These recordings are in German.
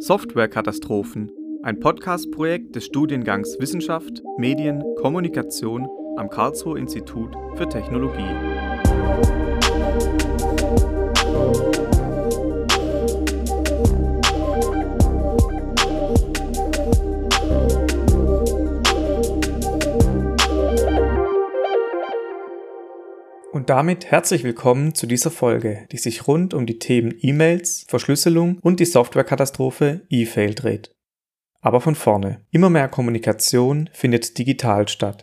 Softwarekatastrophen, ein Podcast-Projekt des Studiengangs Wissenschaft, Medien, Kommunikation am Karlsruher Institut für Technologie. Damit herzlich willkommen zu dieser Folge, die sich rund um die Themen E-Mails, Verschlüsselung und die Softwarekatastrophe E-Fail dreht. Aber von vorne. Immer mehr Kommunikation findet digital statt.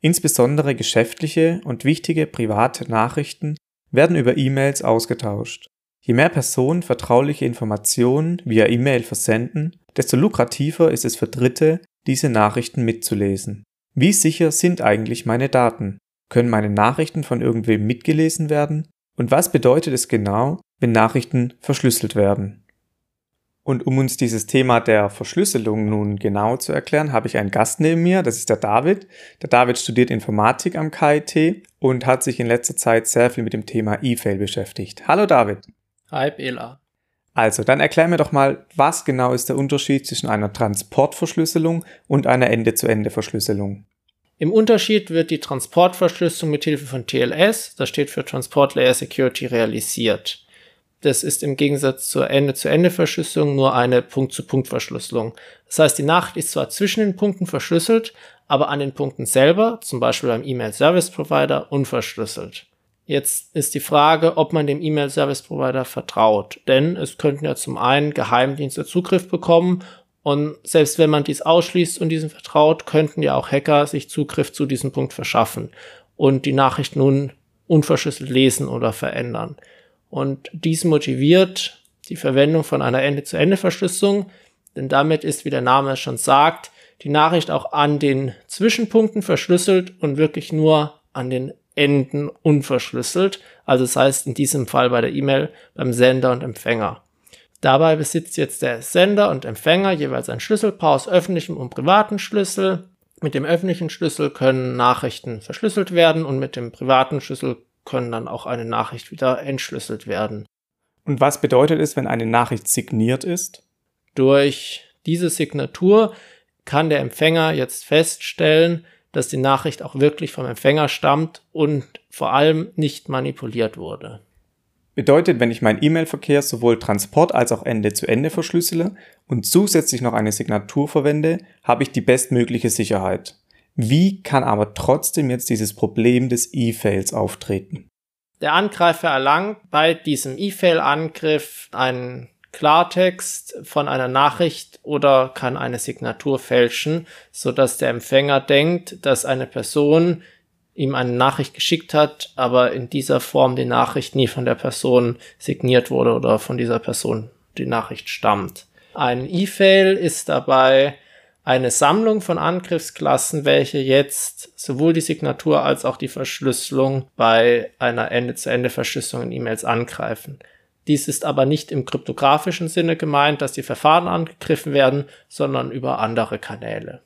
Insbesondere geschäftliche und wichtige private Nachrichten werden über E-Mails ausgetauscht. Je mehr Personen vertrauliche Informationen via E-Mail versenden, desto lukrativer ist es für Dritte, diese Nachrichten mitzulesen. Wie sicher sind eigentlich meine Daten? Können meine Nachrichten von irgendwem mitgelesen werden? Und was bedeutet es genau, wenn Nachrichten verschlüsselt werden? Und um uns dieses Thema der Verschlüsselung nun genau zu erklären, habe ich einen Gast neben mir, das ist der David. Der David studiert Informatik am KIT und hat sich in letzter Zeit sehr viel mit dem Thema E-Fail beschäftigt. Hallo David. Hi Bela. Also, dann erklär mir doch mal, was genau ist der Unterschied zwischen einer Transportverschlüsselung und einer Ende-zu-Ende-Verschlüsselung? Im Unterschied wird die Transportverschlüsselung mit Hilfe von TLS, das steht für Transport Layer Security, realisiert. Das ist im Gegensatz zur Ende-zu-Ende-Verschlüsselung nur eine Punkt-zu-Punkt-Verschlüsselung. Das heißt, die Nachricht ist zwar zwischen den Punkten verschlüsselt, aber an den Punkten selber, zum Beispiel beim E-Mail Service Provider, unverschlüsselt. Jetzt ist die Frage, ob man dem E-Mail Service Provider vertraut, denn es könnten ja zum einen Geheimdienste Zugriff bekommen und selbst wenn man dies ausschließt und diesem vertraut, könnten ja auch Hacker sich Zugriff zu diesem Punkt verschaffen und die Nachricht nun unverschlüsselt lesen oder verändern. Und dies motiviert die Verwendung von einer Ende-zu-Ende-Verschlüsselung, denn damit ist, wie der Name schon sagt, die Nachricht auch an den Zwischenpunkten verschlüsselt und wirklich nur an den Enden unverschlüsselt. Also das heißt in diesem Fall bei der E-Mail beim Sender und Empfänger. Dabei besitzt jetzt der Sender und Empfänger jeweils ein Schlüsselpaar aus öffentlichem und privaten Schlüssel. Mit dem öffentlichen Schlüssel können Nachrichten verschlüsselt werden und mit dem privaten Schlüssel können dann auch eine Nachricht wieder entschlüsselt werden. Und was bedeutet es, wenn eine Nachricht signiert ist? Durch diese Signatur kann der Empfänger jetzt feststellen, dass die Nachricht auch wirklich vom Empfänger stammt und vor allem nicht manipuliert wurde. Bedeutet, wenn ich meinen E-Mail-Verkehr sowohl Transport als auch Ende-zu-Ende verschlüssele und zusätzlich noch eine Signatur verwende, habe ich die bestmögliche Sicherheit. Wie kann aber trotzdem jetzt dieses Problem des E-Fails auftreten? Der Angreifer erlangt bei diesem E-Fail-Angriff einen Klartext von einer Nachricht oder kann eine Signatur fälschen, so dass der Empfänger denkt, dass eine Person ihm eine Nachricht geschickt hat, aber in dieser Form die Nachricht nie von der Person signiert wurde oder von dieser Person die Nachricht stammt. Ein E-Fail ist dabei eine Sammlung von Angriffsklassen, welche jetzt sowohl die Signatur als auch die Verschlüsselung bei einer Ende-zu-Ende-Verschlüsselung in E-Mails angreifen. Dies ist aber nicht im kryptografischen Sinne gemeint, dass die Verfahren angegriffen werden, sondern über andere Kanäle.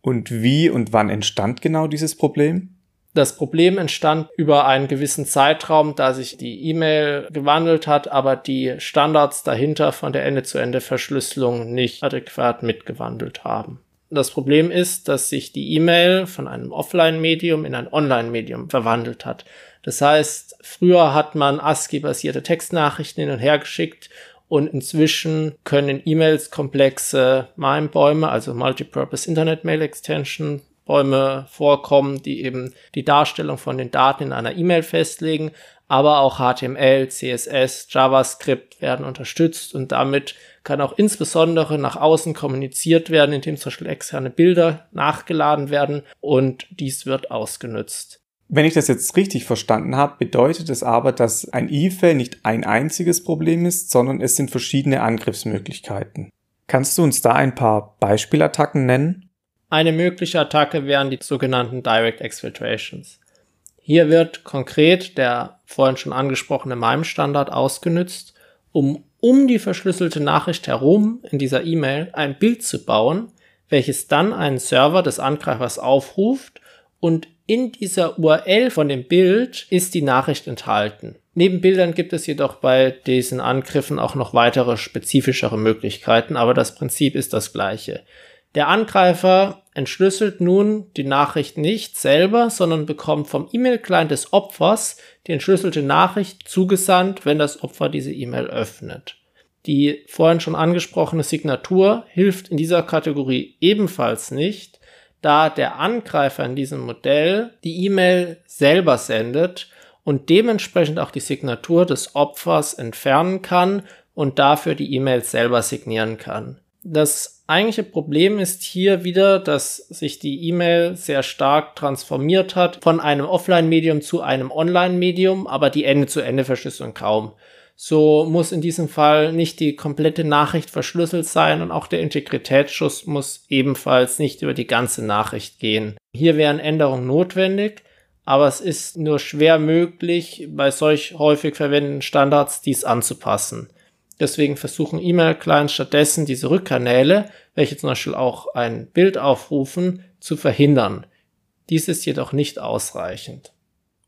Und wie und wann entstand genau dieses Problem? Das Problem entstand über einen gewissen Zeitraum, da sich die E-Mail gewandelt hat, aber die Standards dahinter von der Ende-zu-Ende-Verschlüsselung nicht adäquat mitgewandelt haben. Das Problem ist, dass sich die E-Mail von einem Offline-Medium in ein Online-Medium verwandelt hat. Das heißt, früher hat man ASCII-basierte Textnachrichten hin und her geschickt und inzwischen können E-Mails komplexe MIME-Bäume, also Multipurpose Internet Mail Extension Bäume vorkommen, die eben die Darstellung von den Daten in einer E-Mail festlegen, aber auch HTML, CSS, JavaScript werden unterstützt und damit kann auch insbesondere nach außen kommuniziert werden, indem zum Beispiel externe Bilder nachgeladen werden und dies wird ausgenutzt. Wenn ich das jetzt richtig verstanden habe, bedeutet es aber, dass ein E-Fail nicht ein einziges Problem ist, sondern es sind verschiedene Angriffsmöglichkeiten. Kannst du uns da ein paar Beispielattacken nennen? Eine mögliche Attacke wären die sogenannten Direct Exfiltrations. Hier wird konkret der vorhin schon angesprochene MIME-Standard ausgenutzt, um um die verschlüsselte Nachricht herum in dieser E-Mail ein Bild zu bauen, welches dann einen Server des Angreifers aufruft und In dieser URL von dem Bild ist die Nachricht enthalten. Neben Bildern gibt es jedoch bei diesen Angriffen auch noch weitere spezifischere Möglichkeiten, aber das Prinzip ist das gleiche. Der Angreifer entschlüsselt nun die Nachricht nicht selber, sondern bekommt vom E-Mail-Client des Opfers die entschlüsselte Nachricht zugesandt, wenn das Opfer diese E-Mail öffnet. Die vorhin schon angesprochene Signatur hilft in dieser Kategorie ebenfalls nicht, da der Angreifer in diesem Modell die E-Mail selber sendet und dementsprechend auch die Signatur des Opfers entfernen kann und dafür die E-Mail selber signieren kann. Das eigentliche Problem ist hier wieder, dass sich die E-Mail sehr stark transformiert hat von einem Offline-Medium zu einem Online-Medium, aber die Ende-zu-Ende-Verschlüsselung kaum. So muss in diesem Fall nicht die komplette Nachricht verschlüsselt sein und auch der Integritätsschuss muss ebenfalls nicht über die ganze Nachricht gehen. Hier wären Änderungen notwendig, aber es ist nur schwer möglich, bei solch häufig verwendeten Standards dies anzupassen. Deswegen versuchen E-Mail-Clients stattdessen diese Rückkanäle, welche zum Beispiel auch ein Bild aufrufen, zu verhindern. Dies ist jedoch nicht ausreichend.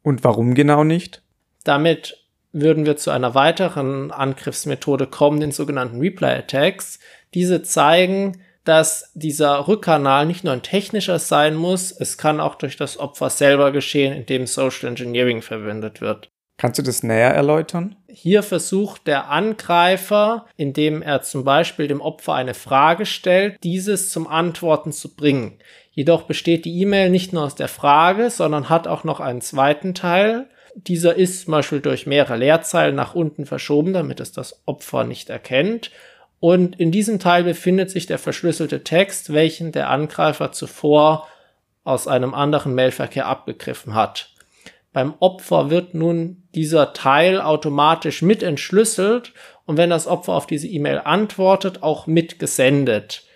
Und warum genau nicht? Damit würden wir zu einer weiteren Angriffsmethode kommen, den sogenannten Reply Attacks. Diese zeigen, dass dieser Rückkanal nicht nur ein technischer sein muss, es kann auch durch das Opfer selber geschehen, indem Social Engineering verwendet wird. Kannst du das näher erläutern? Hier versucht der Angreifer, indem er zum Beispiel dem Opfer eine Frage stellt, dieses zum Antworten zu bringen. Jedoch besteht die E-Mail nicht nur aus der Frage, sondern hat auch noch einen zweiten Teil. Dieser ist zum Beispiel durch mehrere Leerzeilen nach unten verschoben, damit es das Opfer nicht erkennt. Und in diesem Teil befindet sich der verschlüsselte Text, welchen der Angreifer zuvor aus einem anderen Mailverkehr abgegriffen hat. Beim Opfer wird nun dieser Teil automatisch mit entschlüsselt und wenn das Opfer auf diese E-Mail antwortet, auch mit gesendet.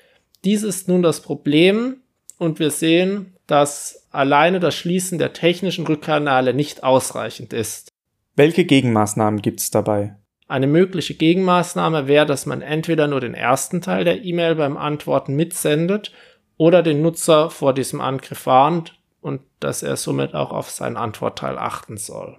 Dies ist nun das Problem und wir sehen, dass alleine das Schließen der technischen Rückkanäle nicht ausreichend ist. Welche Gegenmaßnahmen gibt es dabei? Eine mögliche Gegenmaßnahme wäre, dass man entweder nur den ersten Teil der E-Mail beim Antworten mitsendet oder den Nutzer vor diesem Angriff warnt, und dass er somit auch auf seinen Antwortteil achten soll.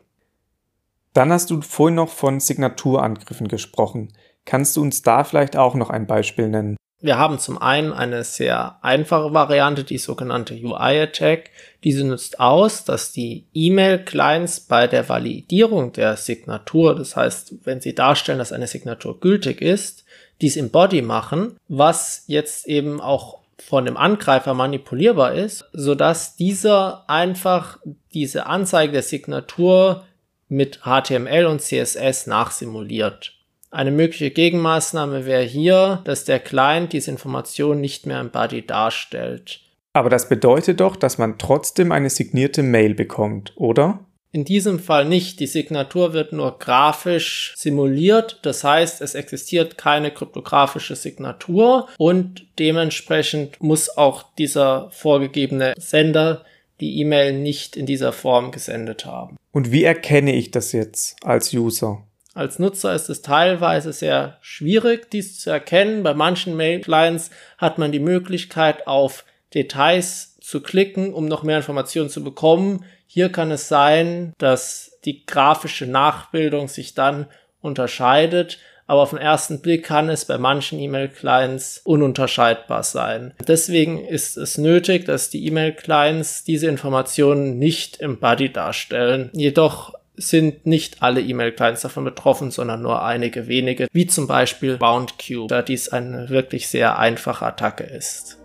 Dann hast du vorhin noch von Signaturangriffen gesprochen. Kannst du uns da vielleicht auch noch ein Beispiel nennen? Wir haben zum einen eine sehr einfache Variante, die sogenannte UI-Attack. Diese nutzt aus, dass die E-Mail-Clients bei der Validierung der Signatur, das heißt, wenn sie darstellen, dass eine Signatur gültig ist, dies im Body machen, was jetzt eben auch von dem Angreifer manipulierbar ist, so dass dieser einfach diese Anzeige der Signatur mit HTML und CSS nachsimuliert. Eine mögliche Gegenmaßnahme wäre hier, dass der Client diese Information nicht mehr im Body darstellt. Aber das bedeutet doch, dass man trotzdem eine signierte Mail bekommt, oder? In diesem Fall nicht. Die Signatur wird nur grafisch simuliert. Das heißt, es existiert keine kryptografische Signatur und dementsprechend muss auch dieser vorgegebene Sender die E-Mail nicht in dieser Form gesendet haben. Und wie erkenne ich das jetzt als User? Als Nutzer ist es teilweise sehr schwierig, dies zu erkennen. Bei manchen Mail-Clients hat man die Möglichkeit, auf Details zu klicken, um noch mehr Informationen zu bekommen. Hier kann es sein, dass die grafische Nachbildung sich dann unterscheidet, aber auf den ersten Blick kann es bei manchen E-Mail-Clients ununterscheidbar sein. Deswegen ist es nötig, dass die E-Mail-Clients diese Informationen nicht im Body darstellen. Jedoch sind nicht alle E-Mail-Clients davon betroffen, sondern nur einige wenige, wie zum Beispiel BoundQ, da dies eine wirklich sehr einfache Attacke ist.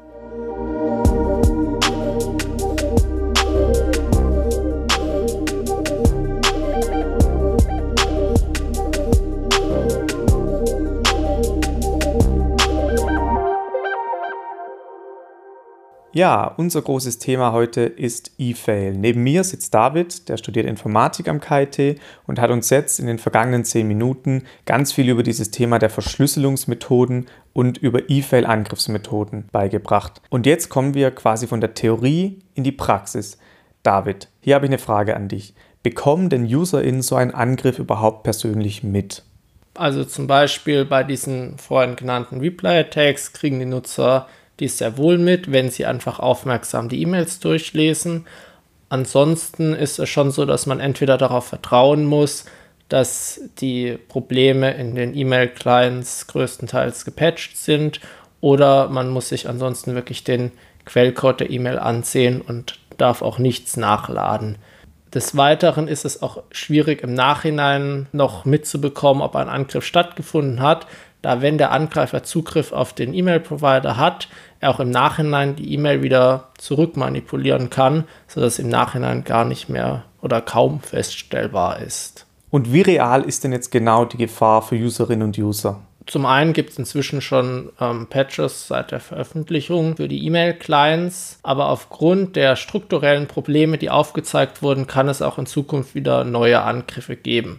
Ja, unser großes Thema heute ist E-Fail. Neben mir sitzt David, der studiert Informatik am KIT und hat uns jetzt in den vergangenen zehn Minuten ganz viel über dieses Thema der Verschlüsselungsmethoden und über E-Fail-Angriffsmethoden beigebracht. Und jetzt kommen wir quasi von der Theorie in die Praxis. David, hier habe ich eine Frage an dich. Bekommen denn UserInnen so einen Angriff überhaupt persönlich mit? Also zum Beispiel bei diesen vorhin genannten Reply-Attacks kriegen die Nutzer dies sehr wohl mit, wenn sie einfach aufmerksam die E-Mails durchlesen. Ansonsten ist es schon so, dass man entweder darauf vertrauen muss, dass die Probleme in den E-Mail-Clients größtenteils gepatcht sind oder man muss sich ansonsten wirklich den Quellcode der E-Mail ansehen und darf auch nichts nachladen. Des Weiteren ist es auch schwierig im Nachhinein noch mitzubekommen, ob ein Angriff stattgefunden hat, da wenn der Angreifer Zugriff auf den E-Mail-Provider hat, er auch im Nachhinein die E-Mail wieder zurückmanipulieren kann, sodass im Nachhinein gar nicht mehr oder kaum feststellbar ist. Und wie real ist denn jetzt genau die Gefahr für Userinnen und User? Zum einen gibt es inzwischen schon ähm, Patches seit der Veröffentlichung für die E-Mail-Clients, aber aufgrund der strukturellen Probleme, die aufgezeigt wurden, kann es auch in Zukunft wieder neue Angriffe geben.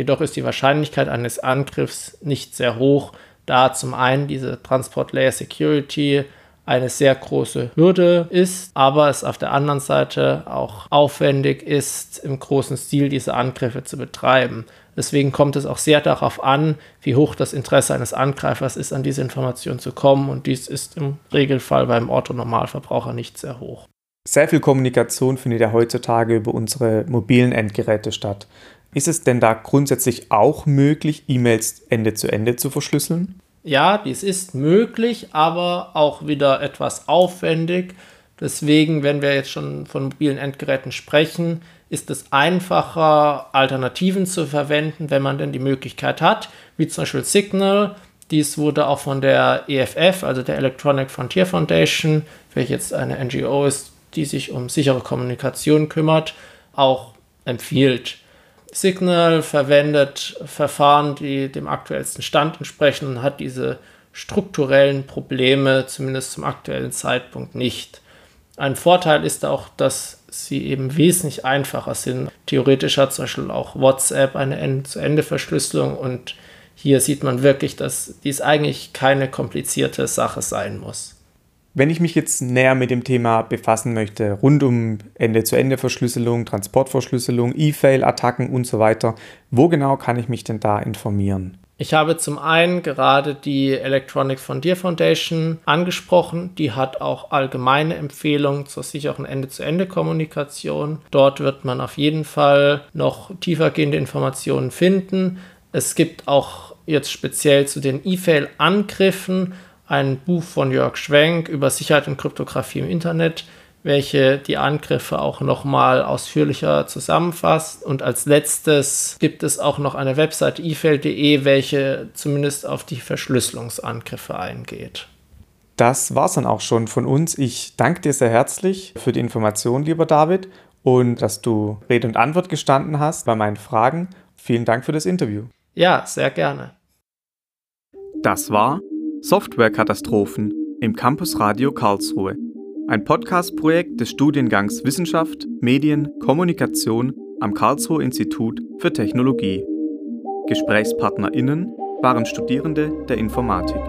Jedoch ist die Wahrscheinlichkeit eines Angriffs nicht sehr hoch, da zum einen diese Transport Layer Security eine sehr große Hürde ist, aber es auf der anderen Seite auch aufwendig ist, im großen Stil diese Angriffe zu betreiben. Deswegen kommt es auch sehr darauf an, wie hoch das Interesse eines Angreifers ist, an diese Information zu kommen. Und dies ist im Regelfall beim Orthonormalverbraucher nicht sehr hoch. Sehr viel Kommunikation findet ja heutzutage über unsere mobilen Endgeräte statt. Ist es denn da grundsätzlich auch möglich, E-Mails Ende zu Ende zu verschlüsseln? Ja, dies ist möglich, aber auch wieder etwas aufwendig. Deswegen, wenn wir jetzt schon von mobilen Endgeräten sprechen, ist es einfacher, Alternativen zu verwenden, wenn man denn die Möglichkeit hat, wie zum Beispiel Signal. Dies wurde auch von der EFF, also der Electronic Frontier Foundation, welche jetzt eine NGO ist, die sich um sichere Kommunikation kümmert, auch empfiehlt. Signal verwendet Verfahren, die dem aktuellsten Stand entsprechen und hat diese strukturellen Probleme zumindest zum aktuellen Zeitpunkt nicht. Ein Vorteil ist auch, dass sie eben wesentlich einfacher sind. Theoretisch hat zum Beispiel auch WhatsApp eine Ende-zu-Ende-Verschlüsselung und hier sieht man wirklich, dass dies eigentlich keine komplizierte Sache sein muss. Wenn ich mich jetzt näher mit dem Thema befassen möchte, rund um Ende-zu-Ende-Verschlüsselung, Transportverschlüsselung, E-Fail-Attacken und so weiter, wo genau kann ich mich denn da informieren? Ich habe zum einen gerade die Electronic Frontier Foundation angesprochen. Die hat auch allgemeine Empfehlungen zur sicheren Ende-zu-Ende-Kommunikation. Dort wird man auf jeden Fall noch tiefergehende Informationen finden. Es gibt auch jetzt speziell zu den E-Fail-Angriffen ein Buch von Jörg Schwenk über Sicherheit und Kryptographie im Internet welche die Angriffe auch nochmal ausführlicher zusammenfasst. Und als letztes gibt es auch noch eine Webseite efail.de, welche zumindest auf die Verschlüsselungsangriffe eingeht. Das war es dann auch schon von uns. Ich danke dir sehr herzlich für die Information, lieber David, und dass du Rede und Antwort gestanden hast bei meinen Fragen. Vielen Dank für das Interview. Ja, sehr gerne. Das war Softwarekatastrophen im Campus Radio Karlsruhe ein Podcast-Projekt des Studiengangs Wissenschaft, Medien, Kommunikation am Karlsruher Institut für Technologie. GesprächspartnerInnen waren Studierende der Informatik.